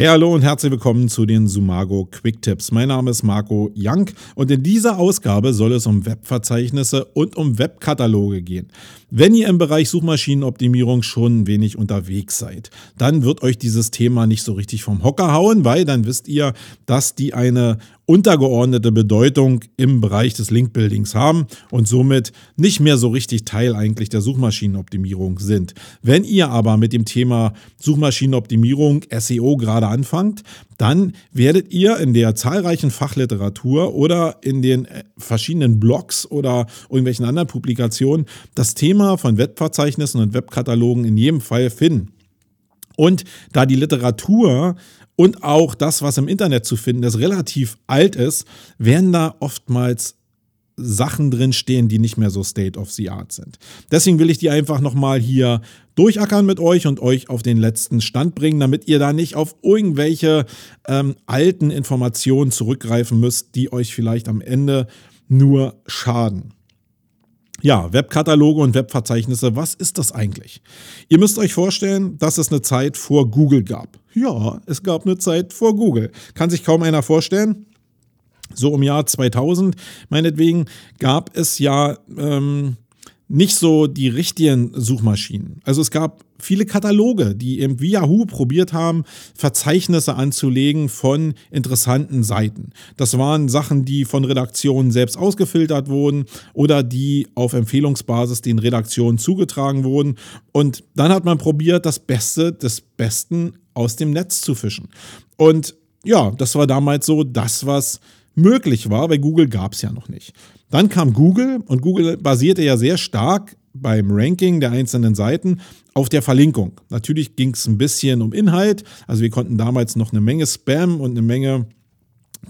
Hey, hallo und herzlich willkommen zu den Sumago Quick Tips. Mein Name ist Marco Young und in dieser Ausgabe soll es um Webverzeichnisse und um Webkataloge gehen. Wenn ihr im Bereich Suchmaschinenoptimierung schon ein wenig unterwegs seid, dann wird euch dieses Thema nicht so richtig vom Hocker hauen, weil dann wisst ihr, dass die eine untergeordnete Bedeutung im Bereich des Linkbuildings haben und somit nicht mehr so richtig Teil eigentlich der Suchmaschinenoptimierung sind. Wenn ihr aber mit dem Thema Suchmaschinenoptimierung, SEO gerade anfangt, dann werdet ihr in der zahlreichen Fachliteratur oder in den äh, verschiedenen Blogs oder irgendwelchen anderen Publikationen das Thema von Webverzeichnissen und Webkatalogen in jedem Fall finden. Und da die Literatur und auch das, was im Internet zu finden ist, relativ alt ist, werden da oftmals Sachen drin stehen, die nicht mehr so State of the Art sind. Deswegen will ich die einfach nochmal hier durchackern mit euch und euch auf den letzten Stand bringen, damit ihr da nicht auf irgendwelche ähm, alten Informationen zurückgreifen müsst, die euch vielleicht am Ende nur schaden. Ja, Webkataloge und Webverzeichnisse, was ist das eigentlich? Ihr müsst euch vorstellen, dass es eine Zeit vor Google gab. Ja, es gab eine Zeit vor Google. Kann sich kaum einer vorstellen. So im Jahr 2000, meinetwegen, gab es ja ähm, nicht so die richtigen Suchmaschinen. Also es gab viele Kataloge, die eben wie Yahoo probiert haben, Verzeichnisse anzulegen von interessanten Seiten. Das waren Sachen, die von Redaktionen selbst ausgefiltert wurden oder die auf Empfehlungsbasis den Redaktionen zugetragen wurden. Und dann hat man probiert, das Beste des Besten aus dem Netz zu fischen. Und ja, das war damals so das, was möglich war, weil Google gab es ja noch nicht. Dann kam Google und Google basierte ja sehr stark beim Ranking der einzelnen Seiten auf der Verlinkung. Natürlich ging es ein bisschen um Inhalt, also wir konnten damals noch eine Menge Spam und eine Menge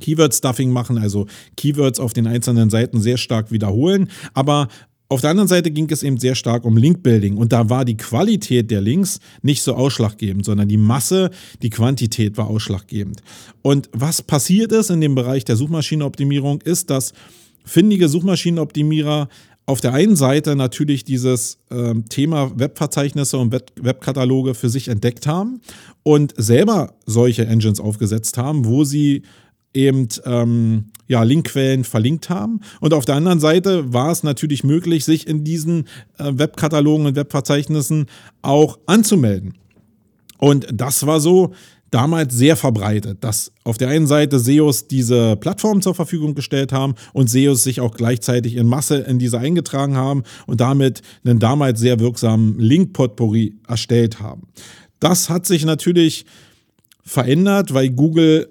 Keyword-Stuffing machen, also Keywords auf den einzelnen Seiten sehr stark wiederholen. Aber auf der anderen Seite ging es eben sehr stark um Link-Building und da war die Qualität der Links nicht so ausschlaggebend, sondern die Masse, die Quantität war ausschlaggebend. Und was passiert ist in dem Bereich der Suchmaschinenoptimierung, ist, dass findige Suchmaschinenoptimierer auf der einen Seite natürlich dieses äh, Thema Webverzeichnisse und Web Webkataloge für sich entdeckt haben und selber solche Engines aufgesetzt haben, wo sie eben ähm, ja, Linkquellen verlinkt haben. Und auf der anderen Seite war es natürlich möglich, sich in diesen äh, Webkatalogen und Webverzeichnissen auch anzumelden. Und das war so damals sehr verbreitet, dass auf der einen Seite SEOs diese Plattform zur Verfügung gestellt haben und SEOs sich auch gleichzeitig in Masse in diese eingetragen haben und damit einen damals sehr wirksamen Link-Potpourri erstellt haben. Das hat sich natürlich verändert, weil Google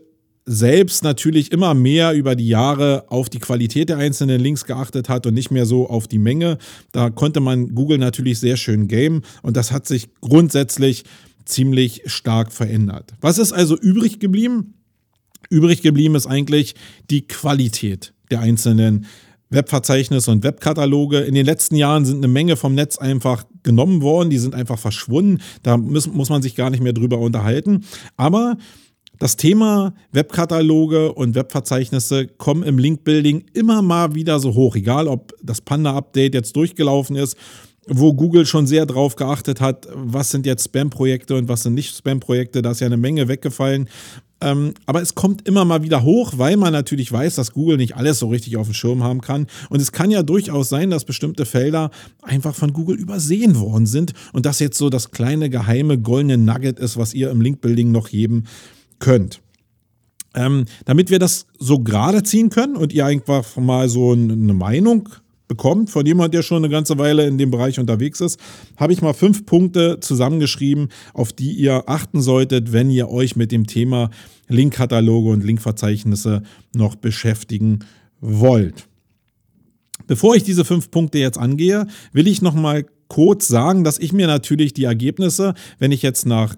selbst natürlich immer mehr über die Jahre auf die Qualität der einzelnen Links geachtet hat und nicht mehr so auf die Menge. Da konnte man Google natürlich sehr schön game und das hat sich grundsätzlich ziemlich stark verändert. Was ist also übrig geblieben? Übrig geblieben ist eigentlich die Qualität der einzelnen Webverzeichnisse und Webkataloge. In den letzten Jahren sind eine Menge vom Netz einfach genommen worden, die sind einfach verschwunden. Da muss, muss man sich gar nicht mehr drüber unterhalten. Aber das Thema Webkataloge und Webverzeichnisse kommen im Linkbuilding immer mal wieder so hoch, egal ob das Panda-Update jetzt durchgelaufen ist, wo Google schon sehr drauf geachtet hat, was sind jetzt Spam-Projekte und was sind nicht Spam-Projekte. Da ist ja eine Menge weggefallen. Ähm, aber es kommt immer mal wieder hoch, weil man natürlich weiß, dass Google nicht alles so richtig auf dem Schirm haben kann. Und es kann ja durchaus sein, dass bestimmte Felder einfach von Google übersehen worden sind und das jetzt so das kleine geheime goldene Nugget ist, was ihr im Linkbuilding noch jedem könnt. Ähm, damit wir das so gerade ziehen können und ihr einfach mal so eine Meinung bekommt von jemand, der schon eine ganze Weile in dem Bereich unterwegs ist, habe ich mal fünf Punkte zusammengeschrieben, auf die ihr achten solltet, wenn ihr euch mit dem Thema Linkkataloge und Linkverzeichnisse noch beschäftigen wollt. Bevor ich diese fünf Punkte jetzt angehe, will ich noch mal kurz sagen, dass ich mir natürlich die Ergebnisse, wenn ich jetzt nach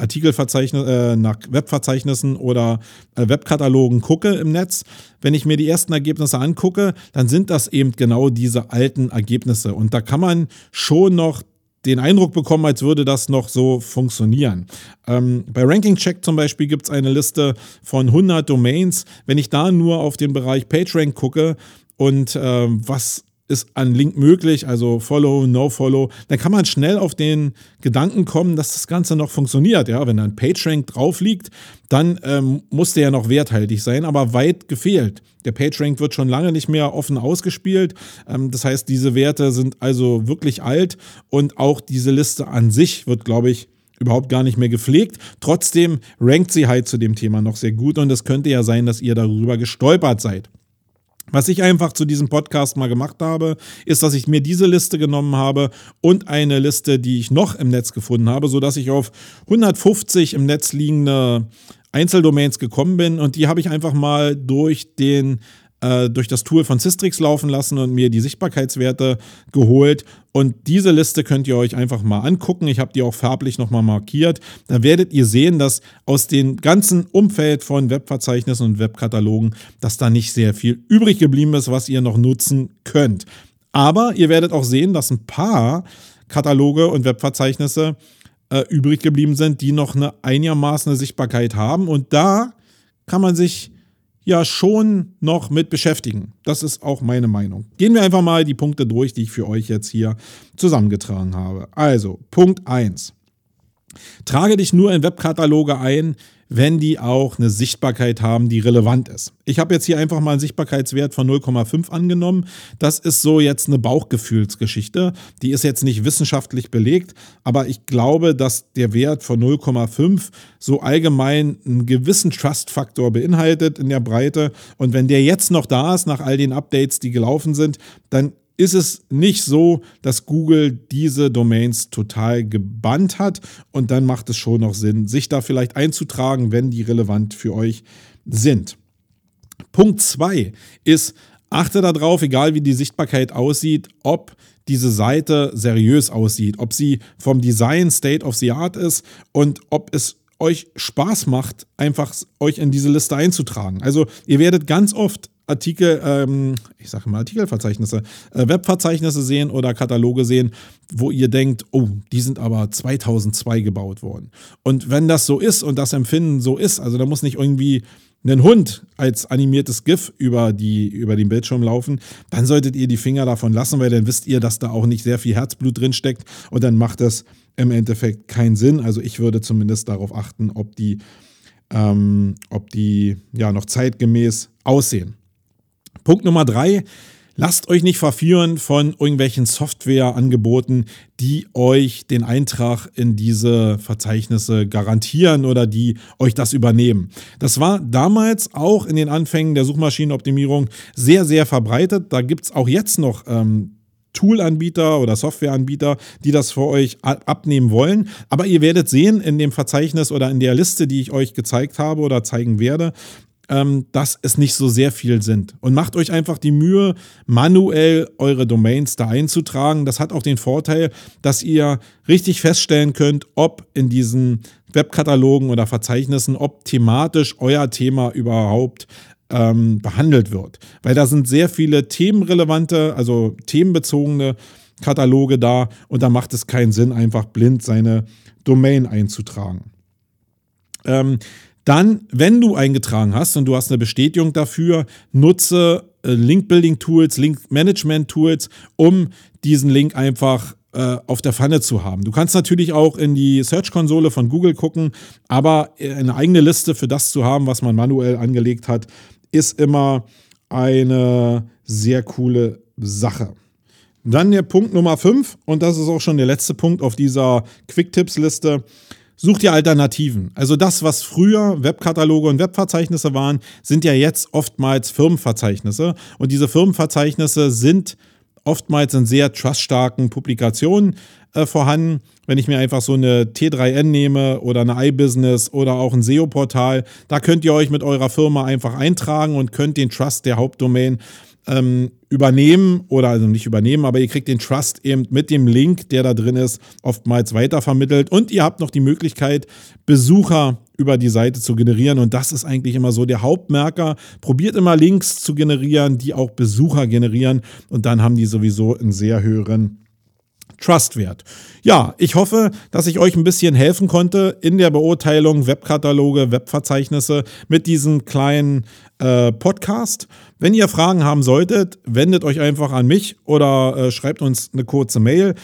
Artikelverzeichnis, äh, nach Webverzeichnissen oder äh, Webkatalogen gucke im Netz, wenn ich mir die ersten Ergebnisse angucke, dann sind das eben genau diese alten Ergebnisse. Und da kann man schon noch den Eindruck bekommen, als würde das noch so funktionieren. Ähm, bei Ranking Check zum Beispiel gibt es eine Liste von 100 Domains. Wenn ich da nur auf den Bereich PageRank gucke und äh, was ist an Link möglich, also Follow, No Follow, dann kann man schnell auf den Gedanken kommen, dass das Ganze noch funktioniert. Ja, wenn ein PageRank drauf liegt, dann ähm, muss der ja noch werthaltig sein, aber weit gefehlt. Der PageRank wird schon lange nicht mehr offen ausgespielt. Ähm, das heißt, diese Werte sind also wirklich alt und auch diese Liste an sich wird, glaube ich, überhaupt gar nicht mehr gepflegt. Trotzdem rankt sie halt zu dem Thema noch sehr gut und es könnte ja sein, dass ihr darüber gestolpert seid. Was ich einfach zu diesem Podcast mal gemacht habe, ist, dass ich mir diese Liste genommen habe und eine Liste, die ich noch im Netz gefunden habe, sodass ich auf 150 im Netz liegende Einzeldomains gekommen bin. Und die habe ich einfach mal durch den äh, durch das Tool von Systrix laufen lassen und mir die Sichtbarkeitswerte geholt. Und diese Liste könnt ihr euch einfach mal angucken. Ich habe die auch farblich nochmal markiert. Da werdet ihr sehen, dass aus dem ganzen Umfeld von Webverzeichnissen und Webkatalogen, dass da nicht sehr viel übrig geblieben ist, was ihr noch nutzen könnt. Aber ihr werdet auch sehen, dass ein paar Kataloge und Webverzeichnisse äh, übrig geblieben sind, die noch eine einigermaßen Sichtbarkeit haben. Und da kann man sich ja schon noch mit beschäftigen. Das ist auch meine Meinung. Gehen wir einfach mal die Punkte durch, die ich für euch jetzt hier zusammengetragen habe. Also, Punkt 1. Trage dich nur in Webkataloge ein, wenn die auch eine Sichtbarkeit haben, die relevant ist. Ich habe jetzt hier einfach mal einen Sichtbarkeitswert von 0,5 angenommen. Das ist so jetzt eine Bauchgefühlsgeschichte. Die ist jetzt nicht wissenschaftlich belegt, aber ich glaube, dass der Wert von 0,5 so allgemein einen gewissen Trust-Faktor beinhaltet in der Breite. Und wenn der jetzt noch da ist, nach all den Updates, die gelaufen sind, dann ist es nicht so, dass Google diese Domains total gebannt hat und dann macht es schon noch Sinn, sich da vielleicht einzutragen, wenn die relevant für euch sind. Punkt 2 ist, achte darauf, egal wie die Sichtbarkeit aussieht, ob diese Seite seriös aussieht, ob sie vom Design State of the Art ist und ob es euch Spaß macht, einfach euch in diese Liste einzutragen. Also ihr werdet ganz oft Artikel, ähm, ich sage mal Artikelverzeichnisse, äh, Webverzeichnisse sehen oder Kataloge sehen, wo ihr denkt, oh, die sind aber 2002 gebaut worden. Und wenn das so ist und das Empfinden so ist, also da muss nicht irgendwie ein Hund als animiertes GIF über, die, über den Bildschirm laufen, dann solltet ihr die Finger davon lassen, weil dann wisst ihr, dass da auch nicht sehr viel Herzblut drin steckt und dann macht das im Endeffekt keinen Sinn. Also ich würde zumindest darauf achten, ob die, ähm, ob die ja noch zeitgemäß aussehen. Punkt Nummer drei. Lasst euch nicht verführen von irgendwelchen Softwareangeboten, die euch den Eintrag in diese Verzeichnisse garantieren oder die euch das übernehmen. Das war damals auch in den Anfängen der Suchmaschinenoptimierung sehr, sehr verbreitet. Da gibt es auch jetzt noch ähm, Toolanbieter oder Softwareanbieter, die das für euch abnehmen wollen. Aber ihr werdet sehen in dem Verzeichnis oder in der Liste, die ich euch gezeigt habe oder zeigen werde, ähm, dass es nicht so sehr viel sind. Und macht euch einfach die Mühe, manuell eure Domains da einzutragen. Das hat auch den Vorteil, dass ihr richtig feststellen könnt, ob in diesen Webkatalogen oder Verzeichnissen, ob thematisch euer Thema überhaupt ähm, behandelt wird. Weil da sind sehr viele themenrelevante, also themenbezogene Kataloge da und da macht es keinen Sinn, einfach blind seine Domain einzutragen. Ähm, dann, wenn du eingetragen hast und du hast eine Bestätigung dafür, nutze äh, Link-Building-Tools, Link-Management-Tools, um diesen Link einfach äh, auf der Pfanne zu haben. Du kannst natürlich auch in die Search-Konsole von Google gucken, aber eine eigene Liste für das zu haben, was man manuell angelegt hat, ist immer eine sehr coole Sache. Dann der Punkt Nummer 5 und das ist auch schon der letzte Punkt auf dieser Quick-Tipps-Liste. Such dir Alternativen. Also das, was früher Webkataloge und Webverzeichnisse waren, sind ja jetzt oftmals Firmenverzeichnisse. Und diese Firmenverzeichnisse sind oftmals in sehr truststarken Publikationen äh, vorhanden. Wenn ich mir einfach so eine T3N nehme oder eine iBusiness oder auch ein SEO-Portal, da könnt ihr euch mit eurer Firma einfach eintragen und könnt den Trust der Hauptdomain ähm, übernehmen oder also nicht übernehmen, aber ihr kriegt den Trust eben mit dem Link, der da drin ist, oftmals weitervermittelt und ihr habt noch die Möglichkeit, Besucher über die Seite zu generieren und das ist eigentlich immer so der Hauptmerker. Probiert immer Links zu generieren, die auch Besucher generieren und dann haben die sowieso einen sehr höheren Trust wert. Ja, ich hoffe, dass ich euch ein bisschen helfen konnte in der Beurteilung Webkataloge, Webverzeichnisse mit diesem kleinen äh, Podcast. Wenn ihr Fragen haben solltet, wendet euch einfach an mich oder äh, schreibt uns eine kurze Mail.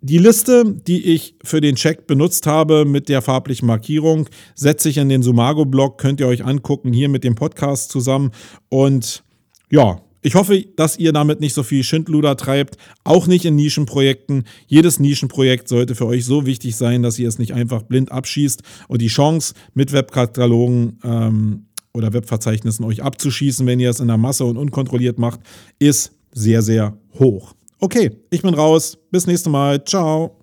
Die Liste, die ich für den Check benutzt habe mit der farblichen Markierung, setze ich in den Sumago-Blog, könnt ihr euch angucken, hier mit dem Podcast zusammen. Und ja, ich hoffe, dass ihr damit nicht so viel Schindluder treibt, auch nicht in Nischenprojekten. Jedes Nischenprojekt sollte für euch so wichtig sein, dass ihr es nicht einfach blind abschießt und die Chance mit Webkatalogen ähm, oder Webverzeichnissen euch abzuschießen, wenn ihr es in der Masse und unkontrolliert macht, ist sehr, sehr hoch. Okay, ich bin raus. Bis nächstes Mal. Ciao.